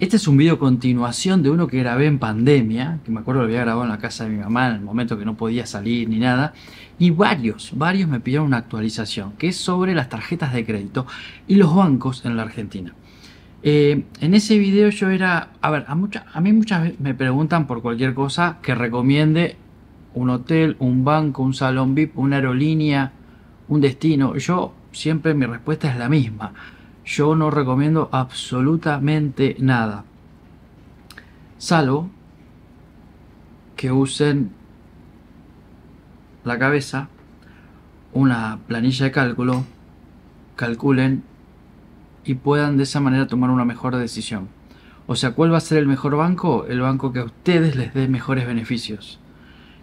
Este es un video continuación de uno que grabé en pandemia, que me acuerdo lo había grabado en la casa de mi mamá en el momento que no podía salir ni nada. Y varios, varios me pidieron una actualización, que es sobre las tarjetas de crédito y los bancos en la Argentina. Eh, en ese video yo era, a ver, a, a mí muchas veces me preguntan por cualquier cosa que recomiende un hotel, un banco, un salón VIP, una aerolínea, un destino. Yo siempre mi respuesta es la misma yo no recomiendo absolutamente nada. Salvo que usen la cabeza, una planilla de cálculo, calculen y puedan de esa manera tomar una mejor decisión. O sea, ¿cuál va a ser el mejor banco? El banco que a ustedes les dé mejores beneficios.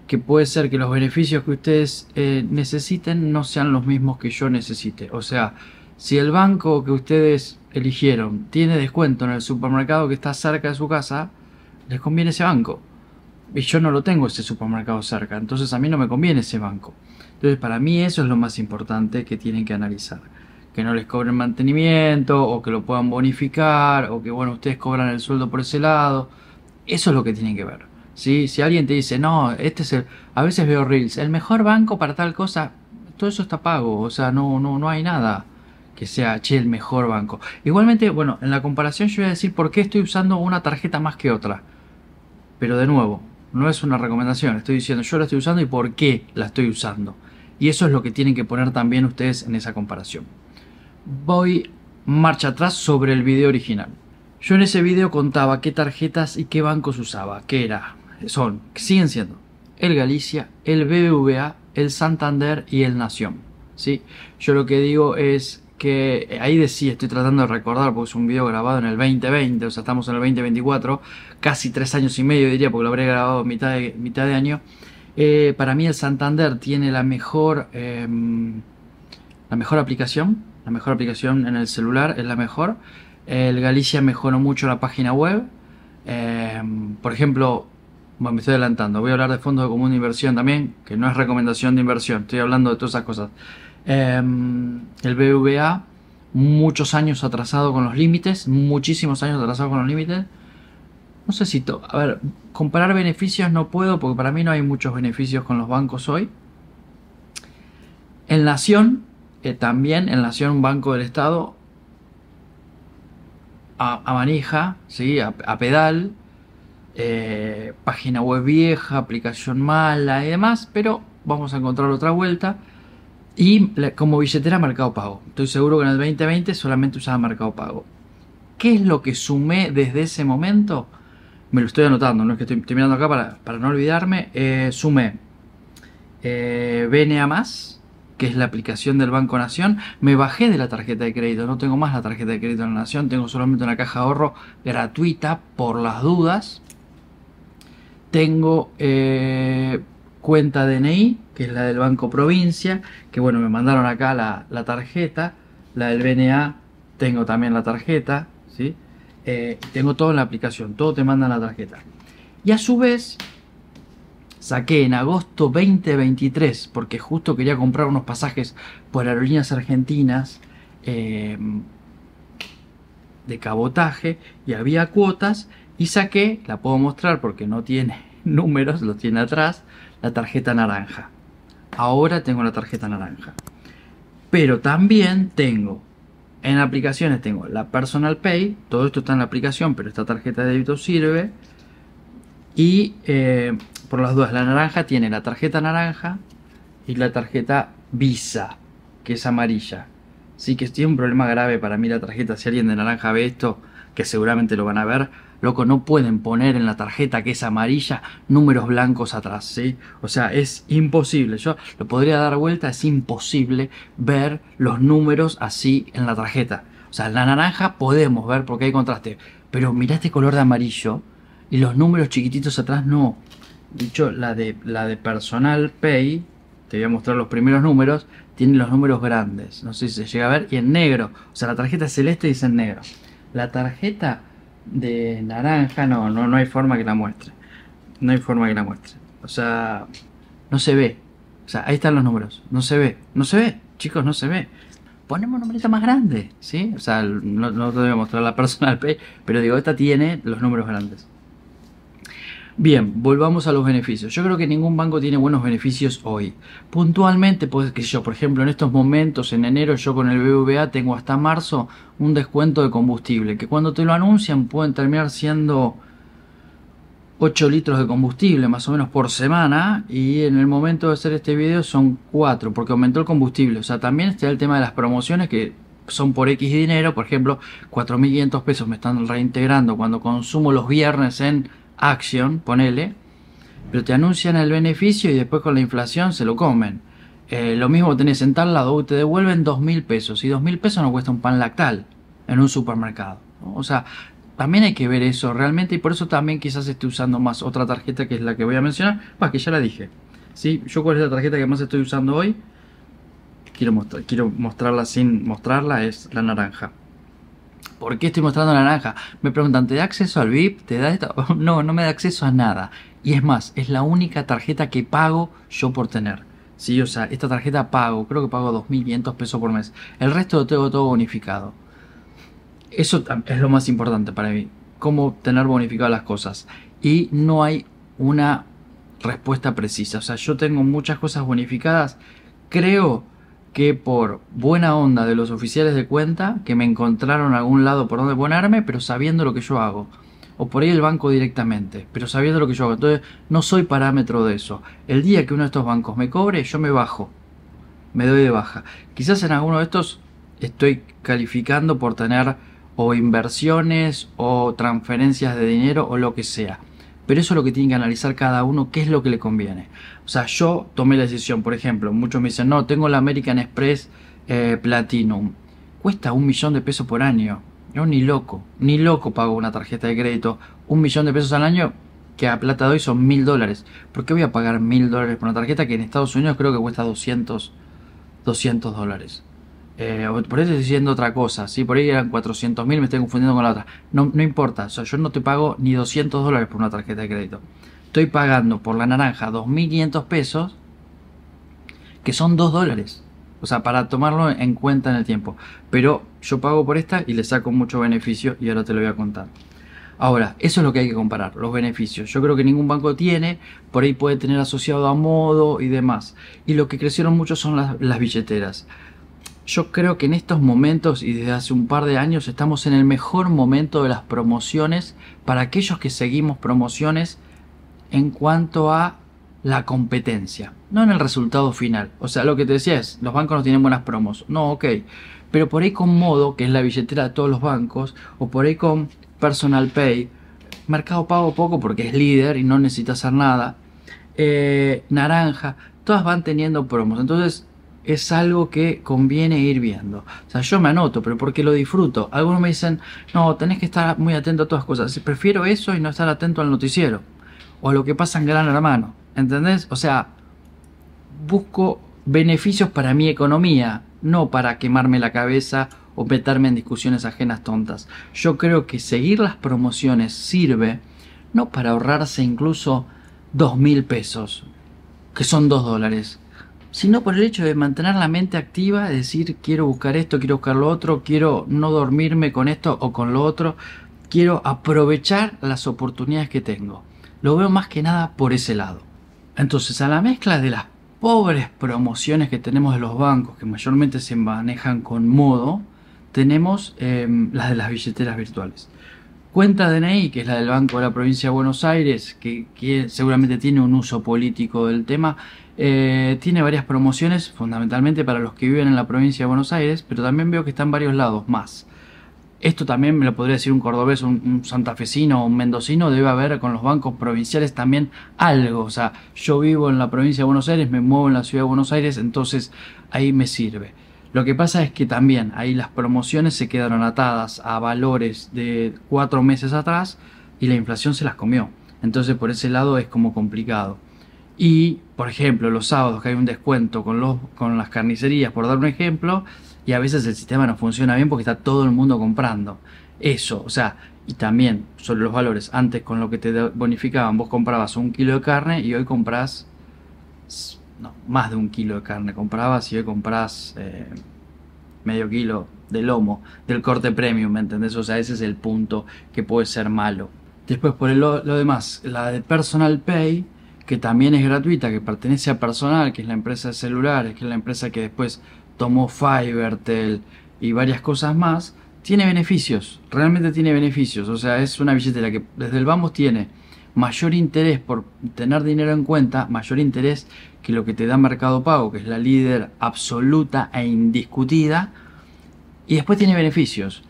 Que puede ser que los beneficios que ustedes eh, necesiten no sean los mismos que yo necesite. O sea, si el banco que ustedes eligieron tiene descuento en el supermercado que está cerca de su casa, les conviene ese banco. Y yo no lo tengo ese supermercado cerca, entonces a mí no me conviene ese banco. Entonces para mí eso es lo más importante que tienen que analizar. Que no les cobren mantenimiento o que lo puedan bonificar o que bueno, ustedes cobran el sueldo por ese lado. Eso es lo que tienen que ver. Si alguien te dice, no, este es el... A veces veo reels, el mejor banco para tal cosa, todo eso está pago, o sea, no, no, no hay nada que sea, che, el mejor banco. Igualmente, bueno, en la comparación yo voy a decir por qué estoy usando una tarjeta más que otra. Pero de nuevo, no es una recomendación, estoy diciendo yo la estoy usando y por qué la estoy usando. Y eso es lo que tienen que poner también ustedes en esa comparación. Voy marcha atrás sobre el video original. Yo en ese video contaba qué tarjetas y qué bancos usaba, que era, son, siguen siendo el Galicia, el BBVA, el Santander y el Nación. ¿sí? Yo lo que digo es que ahí decía, estoy tratando de recordar porque es un video grabado en el 2020, o sea, estamos en el 2024, casi tres años y medio diría, porque lo habré grabado mitad de, mitad de año. Eh, para mí el Santander tiene la mejor, em, la mejor aplicación, la mejor aplicación en el celular es la mejor. El Galicia mejoró mucho la página web. Em, por ejemplo, bueno, me estoy adelantando, voy a hablar de fondos de común de inversión también, que no es recomendación de inversión, estoy hablando de todas esas cosas. Em, el BBVA, muchos años atrasado con los límites, muchísimos años atrasado con los límites. No sé si, a ver, comparar beneficios no puedo porque para mí no hay muchos beneficios con los bancos hoy. En Nación, eh, también en Nación, un banco del Estado, a, manija, ¿sí? a, pedal, eh, página web vieja, aplicación mala y demás, pero vamos a encontrar otra vuelta. Y como billetera Mercado Pago. Estoy seguro que en el 2020 solamente usaba Mercado Pago. ¿Qué es lo que sumé desde ese momento? Me lo estoy anotando, no es que estoy, mirando acá para, no olvidarme. Eh, sumé eh, BNA, que es la aplicación del Banco Nación. Me bajé de la tarjeta de crédito, no tengo más la tarjeta de crédito de la Nación, tengo solamente una caja de ahorro gratuita por las dudas. Tengo eh, cuenta DNI, que es la del Banco Provincia, que bueno, me mandaron acá la, tarjeta, la del BNA, tengo también la tarjeta, ¿sí? Eh, tengo todo en la aplicación, todo te mandan la tarjeta. Y a su vez, saqué en agosto 2023, porque justo quería comprar unos pasajes por aerolíneas argentinas eh, de cabotaje y había cuotas y saqué, la puedo mostrar porque no tiene números, lo tiene atrás, la tarjeta naranja. Ahora tengo la tarjeta naranja. Pero también tengo, en aplicaciones tengo la Personal Pay, todo esto está en la aplicación, pero esta tarjeta de débito sirve. Y eh, por las dudas, la naranja tiene la tarjeta naranja y la tarjeta Visa, que es amarilla. Sí que tiene un problema grave para mí la tarjeta. Si alguien de naranja ve esto, que seguramente lo van a ver, loco, no pueden poner en la tarjeta que es amarilla números blancos atrás, ¿sí? O sea, es imposible. Yo lo podría dar vuelta, es imposible ver los números así en la tarjeta. O sea, la naranja podemos ver porque hay contraste, pero mira este color de amarillo y los números chiquititos atrás no. Dicho, la de, la de Personal Pay, te voy a mostrar los primeros números, tiene los números grandes. No sé si se llega a ver, y en negro. O sea, la tarjeta es celeste y en negro. La tarjeta de naranja, no, no, no hay forma que la muestre. No hay forma que la muestre. O sea, no se ve. O sea, ahí están los números. No se ve. No se ve. Chicos, no se ve. ponemos una numerito más grande, ¿sí? O sea, no, no te voy a mostrar la personal pay, pero digo, esta tiene los números grandes. Bien, volvamos a los beneficios. Yo creo que ningún banco tiene buenos beneficios hoy. Puntualmente, pues que yo, por ejemplo, en estos momentos, en enero, yo con el BVA tengo hasta marzo un descuento de combustible, que cuando te lo anuncian pueden terminar siendo 8 litros de combustible más o menos por semana y en el momento de hacer este video son 4 porque aumentó el combustible. O sea, también está el tema de las promociones que son por X dinero, por ejemplo, 4.500 pesos me están reintegrando cuando consumo los viernes en Action, ponele, pero te anuncian el beneficio y después con la inflación se lo comen. Eh, lo mismo tenés en tal lado, te devuelven dos mil pesos y dos mil pesos no cuesta un pan lactal en un supermercado. O sea, también hay que ver eso realmente y por eso también quizás esté usando más otra tarjeta que es la que voy a mencionar, pues que ya la dije. ¿sí? Yo cuál es la tarjeta que más estoy usando hoy, quiero, mostrar, quiero mostrarla sin mostrarla, es la naranja. ¿Por qué estoy mostrando la naranja? Me preguntan, ¿te da acceso al VIP? ¿Te da esto? No, no me da acceso a nada. Y es más, es la única tarjeta que pago yo por tener. Sí, o sea, esta tarjeta pago, creo que pago 2.500 pesos por mes. El resto lo tengo todo bonificado. Eso es lo más importante para mí. Cómo tener bonificadas las cosas. Y no hay una respuesta precisa. O sea, yo tengo muchas cosas bonificadas. Creo que por buena onda de los oficiales de cuenta, que me encontraron algún lado por donde ponerme, pero sabiendo lo que yo hago. O por ahí el banco directamente, pero sabiendo lo que yo hago. Entonces, no soy parámetro de eso. El día que uno de estos bancos me cobre, yo me bajo. Me doy de baja. Quizás en alguno de estos estoy calificando por tener o inversiones o transferencias de dinero o lo que sea. Pero eso es lo que tiene que analizar cada uno, qué es lo que le conviene. O sea, yo tomé la decisión, por ejemplo, muchos me dicen, no, tengo la American Express eh, Platinum. Cuesta un millón de pesos por año. Yo ni loco, ni loco pago una tarjeta de crédito. Un millón de pesos al año, que a plata de hoy son mil dólares. ¿Por qué voy a pagar mil dólares por una tarjeta que en Estados Unidos creo que cuesta 200, 200 dólares? Eh, por eso estoy diciendo otra cosa, ¿sí? por ahí eran 400 mil, me estoy confundiendo con la otra. No, no importa, o sea, yo no te pago ni 200 dólares por una tarjeta de crédito. Estoy pagando por la naranja 2.500 pesos, que son 2 dólares. O sea, para tomarlo en cuenta en el tiempo. Pero yo pago por esta y le saco mucho beneficio y ahora te lo voy a contar. Ahora, eso es lo que hay que comparar, los beneficios. Yo creo que ningún banco tiene, por ahí puede tener asociado a modo y demás. Y lo que crecieron mucho son las, las billeteras. Yo creo que en estos momentos y desde hace un par de años estamos en el mejor momento de las promociones para aquellos que seguimos promociones en cuanto a la competencia, no en el resultado final. O sea, lo que te decía es, los bancos no tienen buenas promos. No, ok. Pero por ahí con Modo, que es la billetera de todos los bancos, o por ahí con Personal Pay, Mercado Pago poco porque es líder y no necesita hacer nada. Eh, naranja, todas van teniendo promos. Entonces, es algo que conviene ir viendo. O sea, yo me anoto, pero porque lo disfruto. Algunos me dicen, no, tenés que estar muy atento a todas las cosas. Prefiero eso y no estar atento al noticiero. O a lo que pasa en Gran Hermano. ¿Entendés? O sea, busco beneficios para mi economía, no para quemarme la cabeza o meterme en discusiones ajenas tontas. Yo creo que seguir las promociones sirve no para ahorrarse incluso dos mil pesos, que son dos dólares sino por el hecho de mantener la mente activa, decir quiero buscar esto, quiero buscar lo otro, quiero no dormirme con esto o con lo otro, quiero aprovechar las oportunidades que tengo. Lo veo más que nada por ese lado. Entonces, a la mezcla de las pobres promociones que tenemos de los bancos, que mayormente se manejan con modo, tenemos em, las de las billeteras virtuales. Cuenta DNI, que es la del Banco de la Provincia de Buenos Aires, que, que seguramente tiene un uso político del tema, eh, tiene varias promociones, fundamentalmente para los que viven en la provincia de Buenos Aires, pero también veo que está en varios lados más. Esto también me lo podría decir un cordobés, un, santafesino o un mendocino, debe haber con los bancos provinciales también algo. O sea, yo vivo en la provincia de Buenos Aires, me muevo en la ciudad de Buenos Aires, entonces ahí me sirve. Lo que pasa es que también ahí las promociones se quedaron atadas a valores de cuatro meses atrás y la inflación se las comió. Entonces por ese lado es como complicado. Y, por ejemplo, los sábados que hay un descuento con, los, con las carnicerías, por dar un ejemplo, y a veces el sistema no funciona bien porque está todo el mundo comprando. Eso, o sea, y también sobre los valores, antes con lo que te bonificaban, vos comprabas un kilo de carne y hoy compras, no, más de un kilo de carne comprabas y hoy compras eh, medio kilo de lomo del corte premium, ¿me entendés? O sea, ese es el punto que puede ser malo. Después, por lo, lo demás, la de Personal Pay, que también es gratuita, que pertenece a Personal, que es la empresa de celulares, que es la empresa que después tomó Fivertel y varias cosas más, tiene beneficios, realmente tiene beneficios. O sea, es una billetera que desde el Vamos tiene mayor interés por tener dinero en cuenta, mayor interés que lo que te da Mercado Pago, que es la líder absoluta e indiscutida, y después tiene beneficios.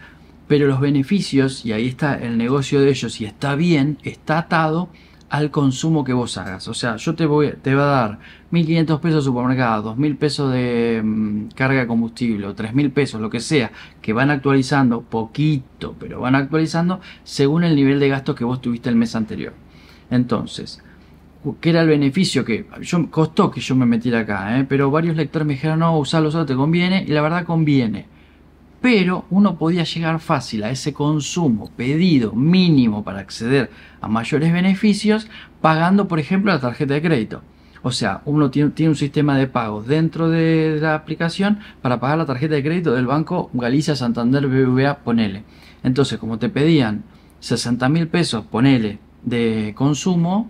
Pero los beneficios, y ahí está el negocio de ellos, y está bien, está atado al consumo que vos hagas. O sea, yo te voy, te va a dar 1.500 pesos de supermercado, 2.000 pesos de mm, carga de combustible, o 3.000 pesos, lo que sea, que van actualizando poquito, pero van actualizando según el nivel de gasto que vos tuviste el mes anterior. Entonces, ¿qué era el beneficio que yo, costó que yo me metiera acá? Eh? Pero varios lectores me dijeron, no, usarlo solo te conviene, y la verdad conviene pero uno podía llegar fácil a ese consumo pedido mínimo para acceder a mayores beneficios pagando, por ejemplo, la tarjeta de crédito. O sea, uno tiene, un sistema de pagos dentro de la aplicación para pagar la tarjeta de crédito del banco Galicia, Santander, BBVA, ponele. Entonces, como te pedían 60 mil pesos, ponele, de consumo,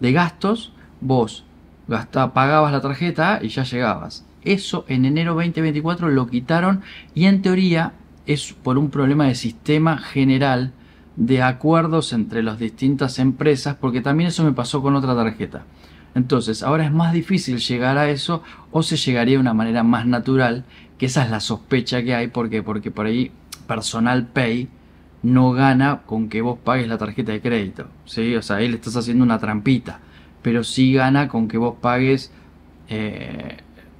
de gastos, vos pagabas la tarjeta y ya llegabas. Eso en enero 2024 lo quitaron y en teoría es por un problema de sistema general de acuerdos entre las distintas empresas, porque también eso me pasó con otra tarjeta. Entonces, ahora es más difícil llegar a eso o se llegaría de una manera más natural, que esa es la sospecha que hay, porque por ahí Personal Pay no gana con que vos pagues la tarjeta de crédito, ¿sí? O sea, ahí le estás haciendo una trampita, pero sí gana con que vos pagues eh,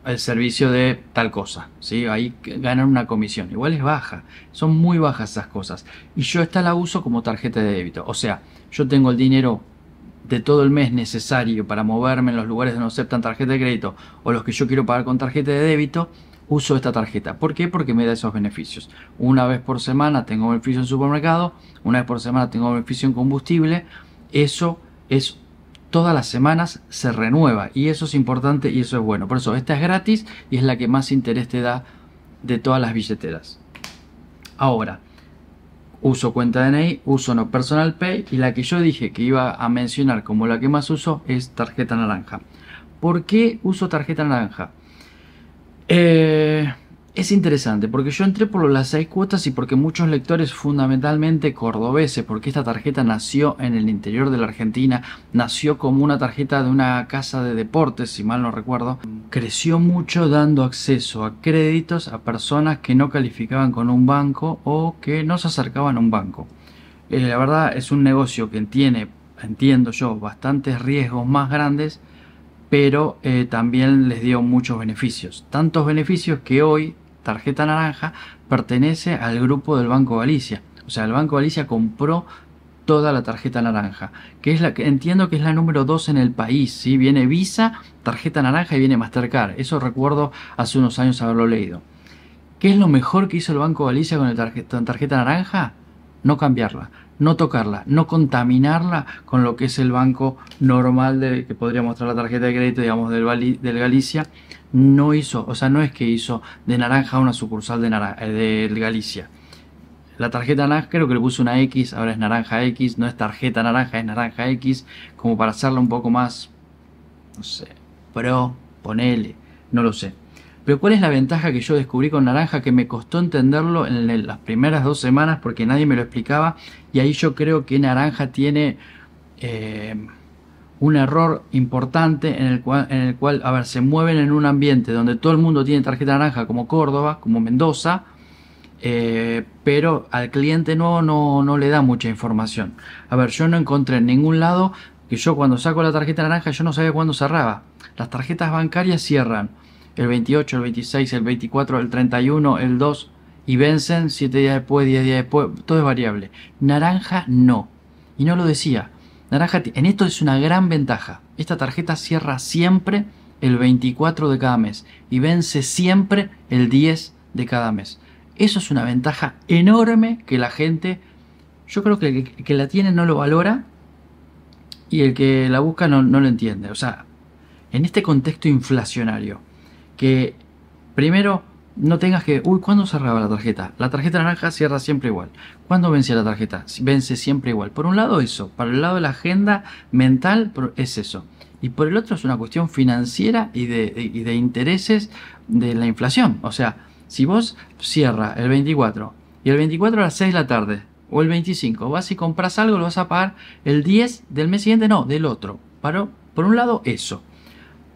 el servicio de tal cosa, ¿sí? Ahí ganan una comisión. Igual es baja, son muy bajas esas cosas. Y yo esta la uso como tarjeta de débito. O sea, yo tengo el dinero de todo el mes necesario para moverme en los lugares donde no aceptan tarjeta de crédito o los que yo quiero pagar con tarjeta de débito, uso esta tarjeta. ¿Por qué? Porque me da esos beneficios. Una vez por semana tengo beneficio en supermercado, una vez por semana tengo beneficio en combustible. Eso es todas las semanas se renueva y eso es importante y eso es bueno. Por eso esta es gratis y es la que más interés te da de todas las billeteras. Ahora, uso cuenta DNI, uso no personal pay y la que yo dije que iba a mencionar como la que más uso es tarjeta naranja. ¿Por qué uso tarjeta naranja? Eh, es interesante porque yo entré por las seis cuotas y porque muchos lectores fundamentalmente cordobeses, porque esta tarjeta nació en el interior de la Argentina, nació como una tarjeta de una casa de deportes, si mal no recuerdo, creció mucho dando acceso a créditos a personas que no calificaban con un banco o que no se acercaban a un banco. Eh, la verdad es un negocio que tiene, entiendo yo, bastantes riesgos más grandes, pero eh, también les dio muchos beneficios. Tantos beneficios que hoy tarjeta naranja pertenece al grupo del Banco Galicia. O sea, el Banco Galicia compró toda la tarjeta naranja, que es la que entiendo que es la número 2 en el país, ¿sí? Viene Visa, tarjeta naranja y viene Mastercard. Eso recuerdo hace unos años haberlo leído. ¿Qué es lo mejor que hizo el Banco Galicia con la tarjeta, tarjeta naranja? No cambiarla, no tocarla, no contaminarla con lo que es el banco normal de, que podría mostrar la tarjeta de crédito, digamos, del, Galicia, no hizo, o sea, no es que hizo de naranja una sucursal de, eh, Galicia. La tarjeta naranja creo que le puso una X, ahora es naranja X, no es tarjeta naranja, es naranja X, como para hacerla un poco más, no sé, pro, ponele, no lo sé. Pero ¿cuál es la ventaja que yo descubrí con naranja que me costó entenderlo en las primeras dos semanas porque nadie me lo explicaba? Y ahí yo creo que naranja tiene... Eh, un error importante en el cual, a ver, se mueven en un ambiente donde todo el mundo tiene tarjeta naranja, como Córdoba, como Mendoza, eh, pero al cliente no, no, no le da mucha información. A ver, yo no encontré en ningún lado que yo cuando saco la tarjeta naranja yo no sabía cuándo cerraba. Las tarjetas bancarias cierran el 28, el 26, el 24, el 31, el 2 y vencen 7 días después, 10 días después, todo es variable. Naranja no. Y no lo decía. Naranja, en esto es una gran ventaja. Esta tarjeta cierra siempre el 24 de cada mes y vence siempre el 10 de cada mes. Eso es una ventaja enorme que la gente, yo creo que el que la tiene no lo valora y el que la busca no, no lo entiende. O sea, en este contexto inflacionario, que primero no tengas que, uy, ¿cuándo cerraba la tarjeta? La tarjeta naranja cierra siempre igual. ¿Cuándo vence la tarjeta? Vence siempre igual. Por un lado eso, para el lado de la agenda mental es eso. Y por el otro es una cuestión financiera y de, intereses de la inflación. O sea, si vos cierra el 24 y el 24 a las 6 de la tarde o el 25 vas y compras algo, lo vas a pagar el 10 del mes siguiente, no, del otro. Pero, por un lado eso.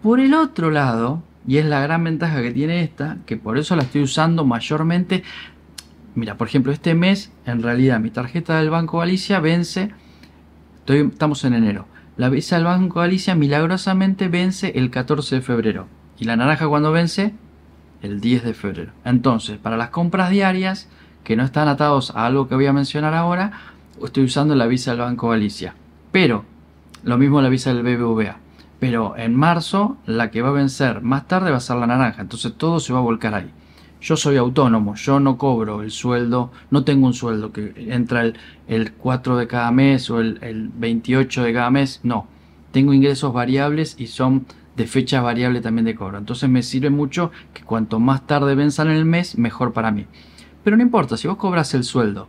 Por el otro lado, y es la gran ventaja que tiene esta, que por eso la estoy usando mayormente. Mira, por ejemplo, este mes, en realidad, mi tarjeta del Banco Galicia vence, estamos en enero. La visa del Banco Galicia milagrosamente vence el 14 de febrero. ¿Y la naranja cuando vence? El 10 de febrero. Entonces, para las compras diarias, que no están atados a algo que voy a mencionar ahora, estoy usando la visa del Banco Galicia. Pero, lo mismo la visa del BBVA pero en marzo la que va a vencer más tarde va a ser la naranja, entonces todo se va a volcar ahí. Yo soy autónomo, yo no cobro el sueldo, no tengo un sueldo que entra el, 4 de cada mes o el, el 28 de cada mes, no. Tengo ingresos variables y son de fecha variable también de cobro. Entonces me sirve mucho que cuanto más tarde venzan en el mes, mejor para mí. Pero no importa, si vos cobras el sueldo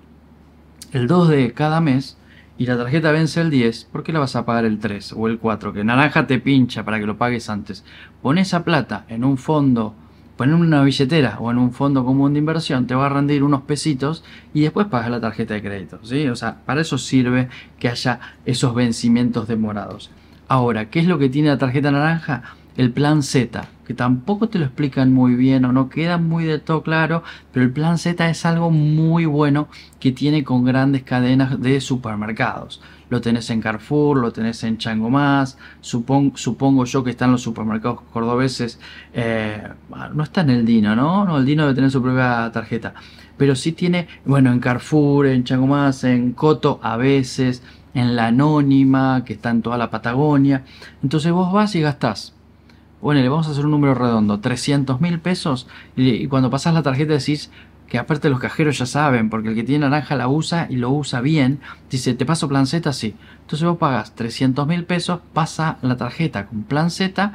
el 2 de cada mes, y la tarjeta vence el 10, ¿por qué la vas a pagar el 3 o el 4? Que naranja te pincha para que lo pagues antes. Pon esa plata en un fondo, pon en una billetera o en un fondo común de inversión, te va a rendir unos pesitos y después pagas la tarjeta de crédito. ¿sí? O sea, para eso sirve que haya esos vencimientos demorados. Ahora, ¿qué es lo que tiene la tarjeta naranja? El plan Z, que tampoco te lo explican muy bien o no queda muy de todo claro, pero el plan Z es algo muy bueno que tiene con grandes cadenas de supermercados. Lo tenés en Carrefour, lo tenés en Chango Más, supongo yo que están los supermercados cordobeses, eh, no está en el Dino, ¿no? No, el Dino debe tener su propia tarjeta, pero sí tiene, bueno, en Carrefour, en Chango Más, en Coto a veces, en la Anónima, que está en toda la Patagonia. Entonces vos vas y gastás bueno, le vamos a hacer un número redondo, 300 mil pesos, y, cuando pasas la tarjeta decís que aparte los cajeros ya saben, porque el que tiene naranja la usa y lo usa bien, dice, ¿te paso plan Z? Sí. Entonces vos pagas 300 mil pesos, pasa la tarjeta con plan Z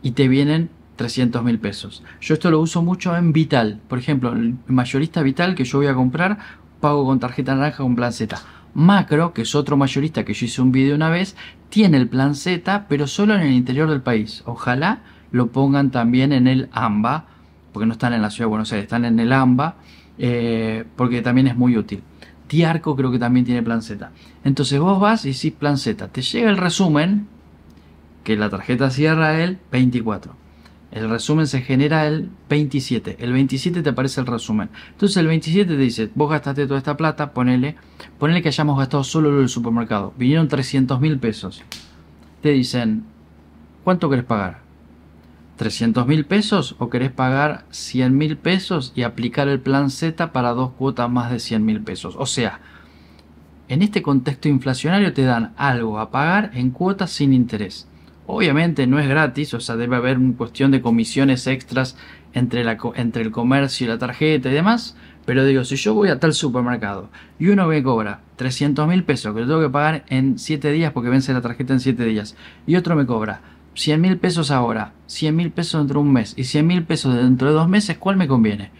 y te vienen 300 mil pesos. Yo esto lo uso mucho en Vital. Por ejemplo, el mayorista Vital que yo voy a comprar, pago con tarjeta naranja con plan Z. Macro, que es otro mayorista que yo hice un video una vez, tiene el plan Z, pero solo en el interior del país. Ojalá lo pongan también en el AMBA, porque no están en la ciudad de Buenos Aires, están en el AMBA, eh, porque también es muy útil. Tiarco creo que también tiene plan Z. Entonces vos vas y decís plan Z. Te llega el resumen, que la tarjeta cierra el 24. El resumen se genera el 27. El 27 te aparece el resumen. Entonces el 27 te dice, vos gastaste toda esta plata, ponele, ponele que hayamos gastado solo lo del supermercado. Vinieron 300 mil pesos. Te dicen, ¿cuánto querés pagar? ¿300 mil pesos o querés pagar 100 mil pesos y aplicar el plan Z para dos cuotas más de 100 mil pesos? O sea, en este contexto inflacionario te dan algo a pagar en cuotas sin interés. Obviamente no es gratis, o sea, debe haber una cuestión de comisiones extras entre, el comercio y la tarjeta y demás. Pero digo, si yo voy a tal supermercado y uno me cobra 300 mil pesos que lo tengo que pagar en 7 días porque vence la tarjeta en 7 días, y otro me cobra 100 mil pesos ahora, 100 mil pesos dentro de un mes y 100 mil pesos dentro de dos meses, ¿cuál me conviene?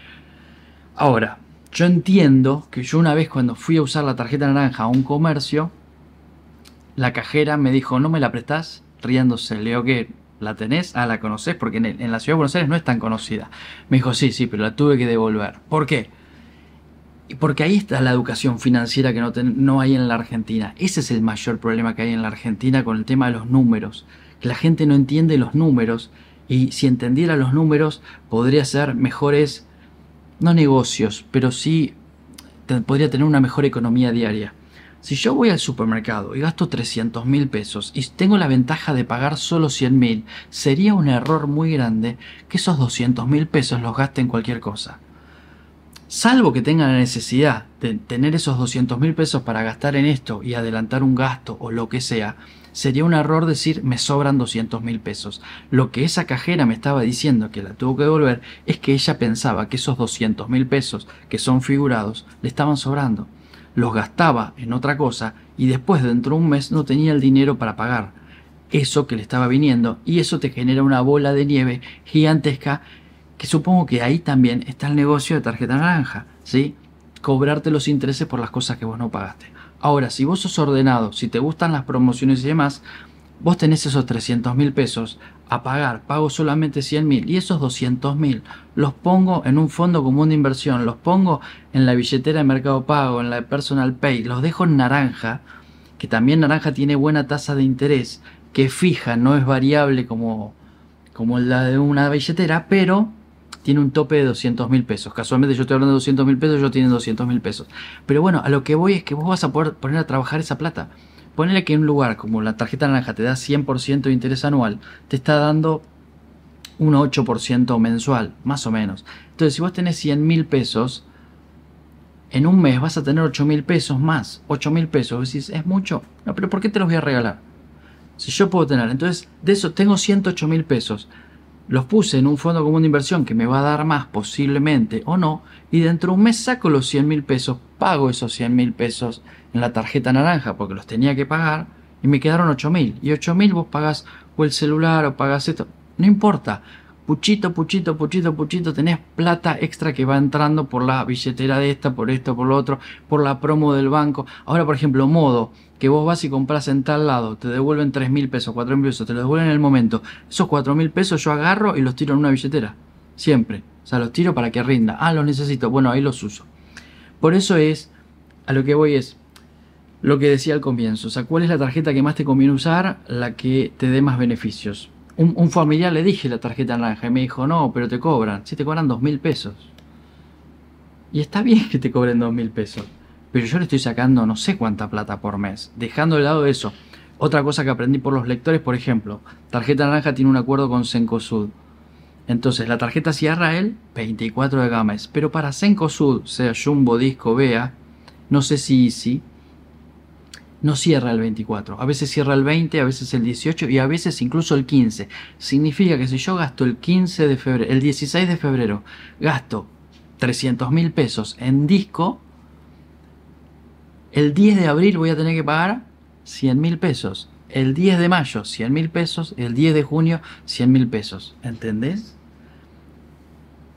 Ahora, yo entiendo que yo una vez cuando fui a usar la tarjeta naranja a un comercio, la cajera me dijo, ¿no me la prestás? Riéndose. Le digo que la tenés, ah, la conoces, porque en, la ciudad de Buenos Aires no es tan conocida. Me dijo, sí, sí, pero la tuve que devolver. ¿Por qué? Porque ahí está la educación financiera que no, no hay en la Argentina. Ese es el mayor problema que hay en la Argentina con el tema de los números. Que la gente no entiende los números y si entendiera los números podría ser mejores, no negocios, pero sí podría tener una mejor economía diaria. Si yo voy al supermercado y gasto 300 mil pesos y tengo la ventaja de pagar solo 100 mil, sería un error muy grande que esos 200 mil pesos los gaste en cualquier cosa. Salvo que tenga la necesidad de tener esos 200 mil pesos para gastar en esto y adelantar un gasto o lo que sea, sería un error decir me sobran 200 mil pesos. Lo que esa cajera me estaba diciendo que la tuvo que devolver es que ella pensaba que esos 200 mil pesos que son figurados le estaban sobrando los gastaba en otra cosa y después dentro de un mes no tenía el dinero para pagar eso que le estaba viniendo y eso te genera una bola de nieve gigantesca Que supongo que ahí también está el negocio de tarjeta naranja, ¿sí? Cobrarte los intereses por las cosas que vos no pagaste. Ahora, si vos sos ordenado, si te gustan las promociones y demás, vos tenés esos 300 mil pesos a pagar, pago solamente 100 mil y esos 200 mil los pongo en un fondo común de inversión, los pongo en la billetera de Mercado Pago, en la de Personal Pay, los dejo en naranja, que también naranja tiene buena tasa de interés, que fija, no es variable como, como la de una billetera, pero tiene un tope de 200 mil pesos. Casualmente yo estoy hablando de 200 mil pesos, yo tienen 200 mil pesos. Pero bueno, a lo que voy es que vos vas a poder poner a trabajar esa plata. Ponele que en un lugar como la tarjeta naranja te da 100% de interés anual, te está dando un 8% mensual, más o menos. Entonces, si vos tenés 100 mil pesos, en un mes vas a tener 8 mil pesos más. 8 mil pesos. Decís, ¿es mucho? No, pero ¿por qué te los voy a regalar? Si yo puedo tener, entonces, de eso tengo 108 mil pesos los puse en un fondo común de inversión que me va a dar más posiblemente o no, y dentro de un mes saco los 100 mil pesos, pago esos 100 mil pesos en la tarjeta naranja porque los tenía que pagar y me quedaron 8 mil. Y 8 mil vos pagás o el celular o pagás esto, no importa. Puchito, puchito, puchito, puchito, tenés plata extra que va entrando por la billetera de esta, por esto, por lo otro, por la promo del banco. Ahora, por ejemplo, modo, que vos vas y compras en tal lado, te devuelven 3 mil pesos, 4 mil pesos, te lo devuelven en el momento. Esos 4 mil pesos yo agarro y los tiro en una billetera. Siempre. O sea, los tiro para que rinda. Ah, los necesito. Bueno, ahí los uso. Por eso es, a lo que voy es, lo que decía al comienzo. O sea, ¿cuál es la tarjeta que más te conviene usar? La que te dé más beneficios. Un, familiar le dije la tarjeta naranja y me dijo, no, pero te cobran. Si te cobran 2 mil pesos. Y está bien que te cobren 2 mil pesos pero yo le estoy sacando no sé cuánta plata por mes. Dejando de lado eso. Otra cosa que aprendí por los lectores, por ejemplo, tarjeta naranja tiene un acuerdo con Sencosud. Entonces, la tarjeta cierra el 24 de games, pero para Sencosud, sea Jumbo, Disco, Vea, no sé si Easy, no cierra el 24. A veces cierra el 20, a veces el 18 y a veces incluso el 15. Significa que si yo gasto el 15 de febrero, el 16 de febrero, gasto 300 mil pesos en disco, el 10 de abril voy a tener que pagar 100 mil pesos. El 10 de mayo 100 mil pesos. El 10 de junio 100 mil pesos. ¿Entendés?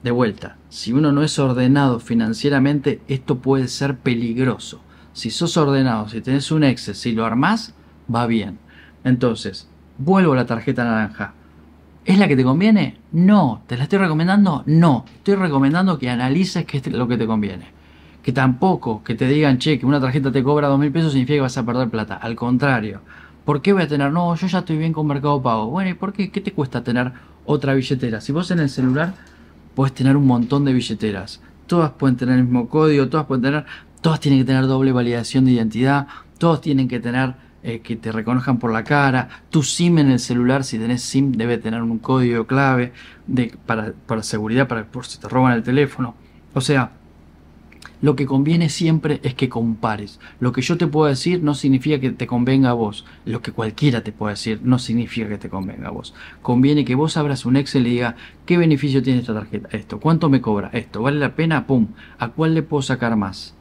De vuelta, si uno no es ordenado financieramente, esto puede ser peligroso. Si sos ordenado, si tenés un Excel, si lo armás, va bien. Entonces, vuelvo a la tarjeta naranja. ¿Es la que te conviene? No. ¿Te la estoy recomendando? No. Estoy recomendando que analices qué es lo que te conviene que tampoco que te digan, che, que una tarjeta te cobra dos mil pesos significa que vas a perder plata. Al contrario. ¿Por qué voy a tener? No, yo ya estoy bien con Mercado Pago. Bueno, ¿y por qué? ¿Qué te cuesta tener otra billetera? Si vos en el celular puedes tener un montón de billeteras. Todas pueden tener el mismo código, todas pueden tener, todas tienen que tener doble validación de identidad, todos tienen que tener eh, que te reconozcan por la cara. Tu SIM en el celular, si tenés SIM, debe tener un código clave para, seguridad, para por si te roban el teléfono. O sea, lo que conviene siempre es que compares. Lo que yo te puedo decir no significa que te convenga a vos. Lo que cualquiera te puede decir no significa que te convenga a vos. Conviene que vos abras un Excel y diga qué beneficio tiene esta tarjeta, esto, cuánto me cobra, esto, vale la pena, pum, a cuál le puedo sacar más.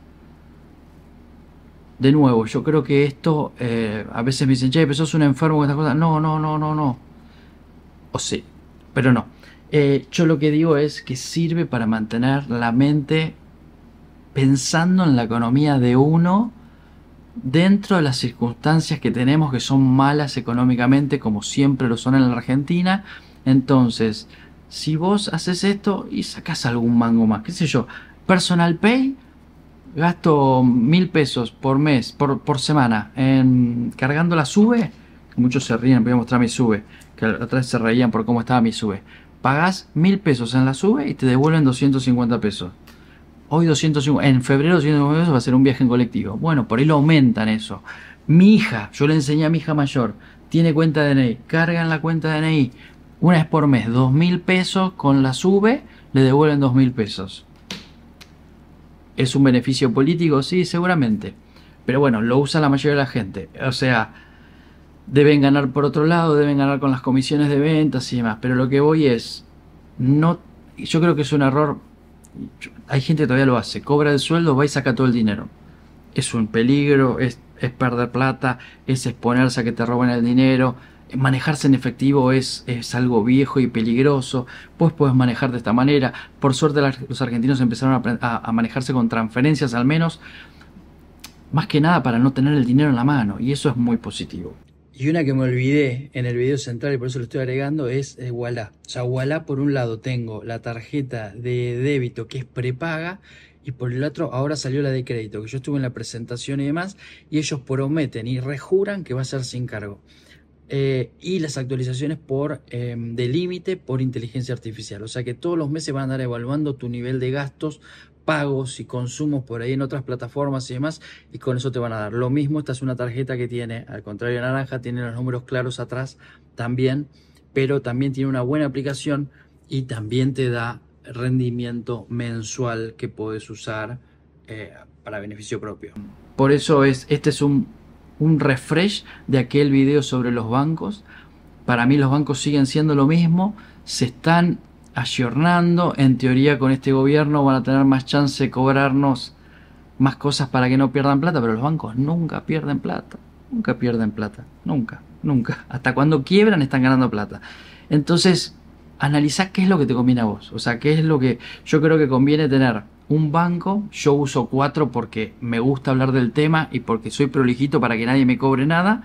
De nuevo, yo creo que esto, eh, a veces me dicen, che, pero sos un enfermo con estas cosas. No, no, no, no, no. O sí, pero no. Eh, yo lo que digo es que sirve para mantener la mente pensando en la economía de uno dentro de las circunstancias que tenemos que son malas económicamente como siempre lo son en la Argentina. Entonces, si vos haces esto y sacas algún mango más, qué sé yo, Personal Pay, gasto mil pesos por mes, por, por semana, en cargando la sube, muchos se ríen, voy a mostrar mi sube, que vez se reían por cómo estaba mi sube. Pagás mil pesos en la sube y te devuelven 250 pesos. Hoy 250, en febrero 250 pesos va a ser un viaje en colectivo. Bueno, por ahí lo aumentan eso. Mi hija, yo le enseñé a mi hija mayor, tiene cuenta de DNI, cargan la cuenta de DNI una vez por mes, dos mil pesos, con la sube le devuelven dos mil pesos. ¿Es un beneficio político? Sí, seguramente. Pero bueno, lo usa la mayoría de la gente. O sea, deben ganar por otro lado, deben ganar con las comisiones de ventas y demás. Pero lo que voy es, no, yo creo que es un error hay gente que todavía lo hace, cobra el sueldo, va y saca todo el dinero. Es un peligro, es, perder plata, es exponerse a que te roben el dinero, manejarse en efectivo es, es, algo viejo y peligroso, pues puedes manejar de esta manera. Por suerte los argentinos empezaron a, a, manejarse con transferencias al menos, más que nada para no tener el dinero en la mano, y eso es muy positivo. Y una que me olvidé en el video central y por eso lo estoy agregando es eh, Walla. O sea, Walla por un lado tengo la tarjeta de débito que es prepaga y por el otro ahora salió la de crédito, que yo estuve en la presentación y demás, y ellos prometen y rejuran que va a ser sin cargo. Eh, y las actualizaciones por em, de límite por inteligencia artificial. O sea que todos los meses van a andar evaluando tu nivel de gastos, pagos y consumos por ahí en otras plataformas y demás, y con eso te van a dar. Lo mismo, esta es una tarjeta que tiene, al contrario de naranja, tiene los números claros atrás también, pero también tiene una buena aplicación y también te da rendimiento mensual que puedes usar eh, para beneficio propio. Por eso es, este es un, un refresh de aquel video sobre los bancos. Para mí los bancos siguen siendo lo mismo, se están ayornando, en teoría con este gobierno van a tener más chance de cobrarnos más cosas para que no pierdan plata, pero los bancos nunca pierden plata, nunca pierden plata, nunca, nunca. Hasta cuando quiebran están ganando plata. Entonces, analiza qué es lo que te conviene a vos. O sea, qué es lo que yo creo que conviene tener un banco. Yo uso cuatro porque me gusta hablar del tema y porque soy prolijito para que nadie me cobre nada.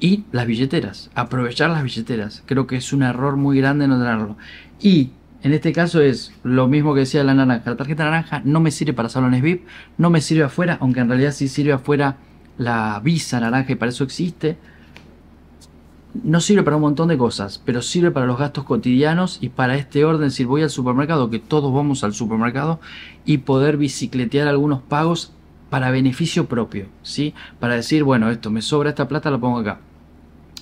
Y las billeteras, aprovechar las billeteras. Creo que es un error muy grande no tenerlo. Y en este caso es lo mismo que decía la naranja. La tarjeta naranja no me sirve para salones VIP, no me sirve afuera, aunque en realidad sí sirve afuera la visa naranja y para eso existe no sirve para un montón de cosas, pero sirve para los gastos cotidianos y para este orden, si voy al supermercado, que todos vamos al supermercado, y poder bicicletear algunos pagos para beneficio propio, ¿sí? Para decir, bueno, esto me sobra esta plata, la pongo acá.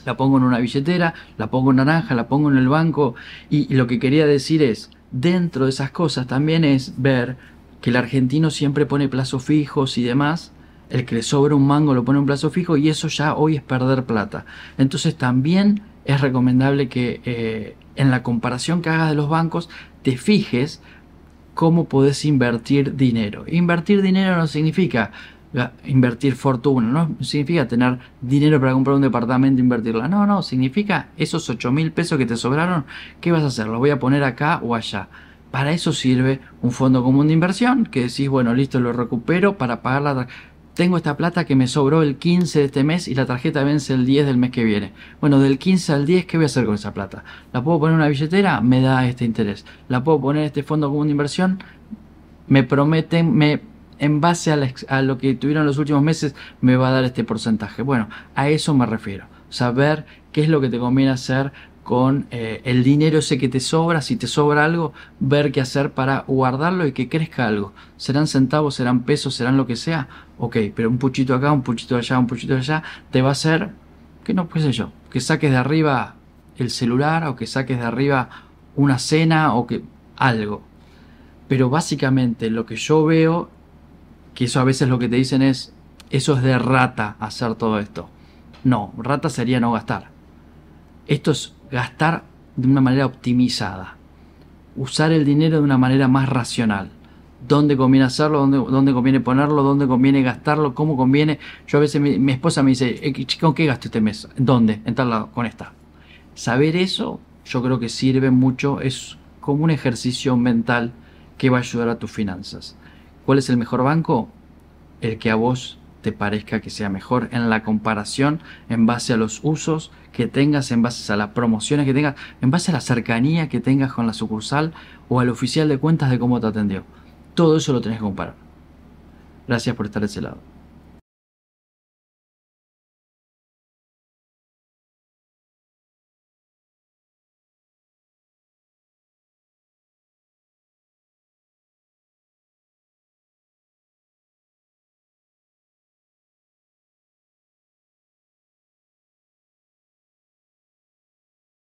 La pongo en una billetera, la pongo en naranja, la pongo en el banco, y, y lo que quería decir es, dentro de esas cosas también es ver que el argentino siempre pone plazos fijos y demás, el que le sobra un mango lo pone un plazo fijo y eso ya hoy es perder plata. Entonces también es recomendable que eh, en la comparación que hagas de los bancos te fijes cómo podés invertir dinero. Invertir dinero no significa invertir fortuna, no significa tener dinero para comprar un departamento e invertirla. No, no, significa esos 8 mil pesos que te sobraron, ¿qué vas a hacer? ¿Los voy a poner acá o allá? Para eso sirve un fondo común de inversión, que decís, bueno, listo, lo recupero para pagar la tengo esta plata que me sobró el 15 de este mes y la tarjeta vence el 10 del mes que viene. Bueno, del 15 al 10, ¿qué voy a hacer con esa plata? ¿La puedo poner en una billetera? Me da este interés. ¿La puedo poner en este fondo común de inversión? Me prometen, me, en base a, lo que tuvieron los últimos meses, me va a dar este porcentaje. Bueno, a eso me refiero. Saber qué es lo que te conviene hacer con eh, el dinero ese que te sobra, si te sobra algo, ver qué hacer para guardarlo y que crezca algo. Serán centavos, serán pesos, serán lo que sea, ok, pero un puchito acá, un puchito allá, un puchito allá, te va a hacer que no, pues yo, que saques de arriba el celular o que saques de arriba una cena o que algo. Pero básicamente lo que yo veo, que eso a veces lo que te dicen es, eso es de rata hacer todo esto. No, rata sería no gastar. Esto es gastar de una manera optimizada. Usar el dinero de una manera más racional. Dónde conviene hacerlo, dónde, dónde conviene ponerlo, dónde conviene gastarlo, cómo conviene. Yo a veces mi, esposa me dice, eh, ¿con qué gasto este mes? ¿Dónde? En tal lado, con esta. Saber eso yo creo que sirve mucho, es como un ejercicio mental que va a ayudar a tus finanzas. ¿Cuál es el mejor banco? El que a vos te parezca que sea mejor en la comparación en base a los usos que tengas, en base a las promociones que tengas, en base a la cercanía que tengas con la sucursal o al oficial de cuentas de cómo te atendió. Todo eso lo tenés que comparar. Gracias por estar de ese lado.